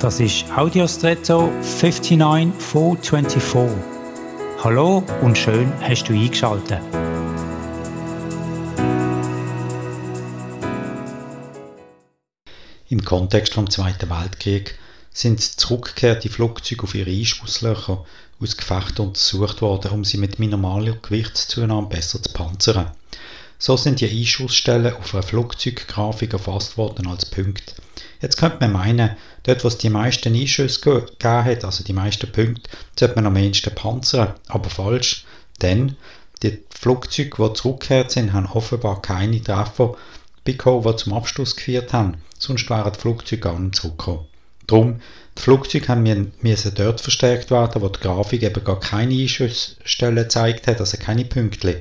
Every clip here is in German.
Das ist Audiostretto 59424. Hallo und schön hast du eingeschaltet. Im Kontext vom Zweiten Weltkrieg sind zurückgekehrte Flugzeuge auf ihre Einschusslöcher aus Gefecht untersucht worden, um sie mit minimaler Gewichtszunahme besser zu panzern. So sind die Einschussstellen auf einer Flugzeuggrafik erfasst worden als Punkte. Jetzt könnte man meinen, dort wo es die meisten Einschüsse gegeben hat, also die meisten Punkte, sollte man am ehesten panzern. Aber falsch, denn die Flugzeuge, die zurückgekehrt sind, haben offenbar keine Treffer bekommen, die zum Absturz geführt haben. Sonst wären die Flugzeuge gar nicht zurückgekommen. Darum, die Flugzeuge haben müssen dort verstärkt werden, wo die Grafik eben gar keine Einschussstellen gezeigt hat, also keine Pünktchen.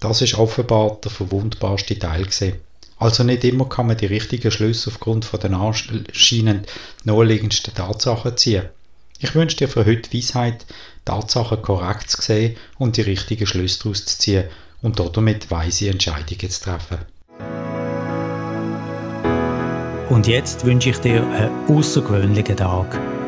Das ist offenbar der verwundbarste Teil gewesen. Also nicht immer kann man die richtigen Schlüsse aufgrund von den anscheinend naheliegendsten Tatsachen ziehen. Ich wünsche dir für heute Weisheit, Tatsachen korrekt zu sehen und die richtigen Schlüsse daraus zu ziehen und damit weise Entscheidungen zu treffen. Und jetzt wünsche ich dir einen außergewöhnlichen Tag.